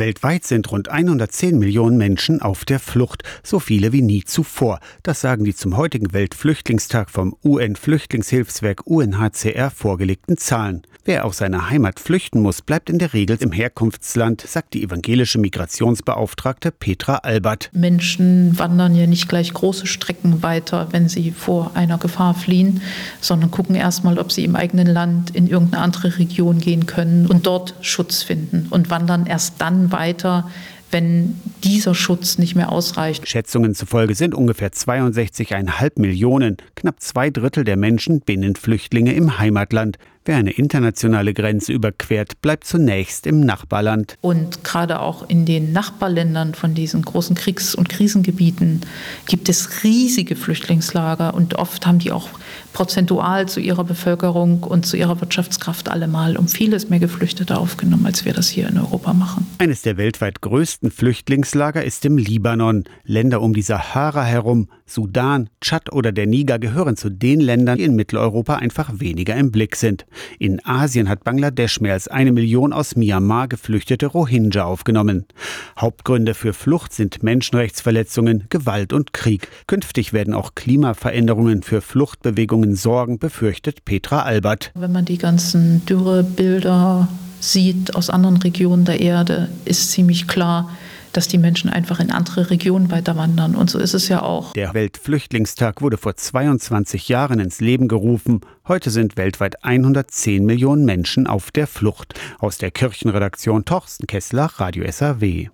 Weltweit sind rund 110 Millionen Menschen auf der Flucht, so viele wie nie zuvor. Das sagen die zum heutigen Weltflüchtlingstag vom UN-Flüchtlingshilfswerk UNHCR vorgelegten Zahlen. Wer aus seiner Heimat flüchten muss, bleibt in der Regel im Herkunftsland, sagt die evangelische Migrationsbeauftragte Petra Albert. Menschen wandern ja nicht gleich große Strecken weiter, wenn sie vor einer Gefahr fliehen, sondern gucken erstmal, ob sie im eigenen Land in irgendeine andere Region gehen können und dort Schutz finden und wandern erst dann weiter, wenn dieser Schutz nicht mehr ausreicht. Schätzungen zufolge sind ungefähr 62,5 Millionen, knapp zwei Drittel der Menschen Binnenflüchtlinge im Heimatland. Wer eine internationale Grenze überquert, bleibt zunächst im Nachbarland. Und gerade auch in den Nachbarländern von diesen großen Kriegs- und Krisengebieten gibt es riesige Flüchtlingslager und oft haben die auch prozentual zu ihrer Bevölkerung und zu ihrer Wirtschaftskraft allemal um vieles mehr Geflüchtete aufgenommen, als wir das hier in Europa machen. Eines der weltweit größten Flüchtlingslager ist im Libanon. Länder um die Sahara herum, Sudan, Tschad oder der Niger gehören zu den Ländern, die in Mitteleuropa einfach weniger im Blick sind. In Asien hat Bangladesch mehr als eine Million aus Myanmar geflüchtete Rohingya aufgenommen. Hauptgründe für Flucht sind Menschenrechtsverletzungen, Gewalt und Krieg. Künftig werden auch Klimaveränderungen für Fluchtbewegungen sorgen, befürchtet Petra Albert. Wenn man die ganzen Dürrebilder sieht aus anderen Regionen der Erde, ist ziemlich klar, dass die Menschen einfach in andere Regionen weiter wandern. Und so ist es ja auch. Der Weltflüchtlingstag wurde vor 22 Jahren ins Leben gerufen. Heute sind weltweit 110 Millionen Menschen auf der Flucht. Aus der Kirchenredaktion Torsten Kessler, Radio SAW.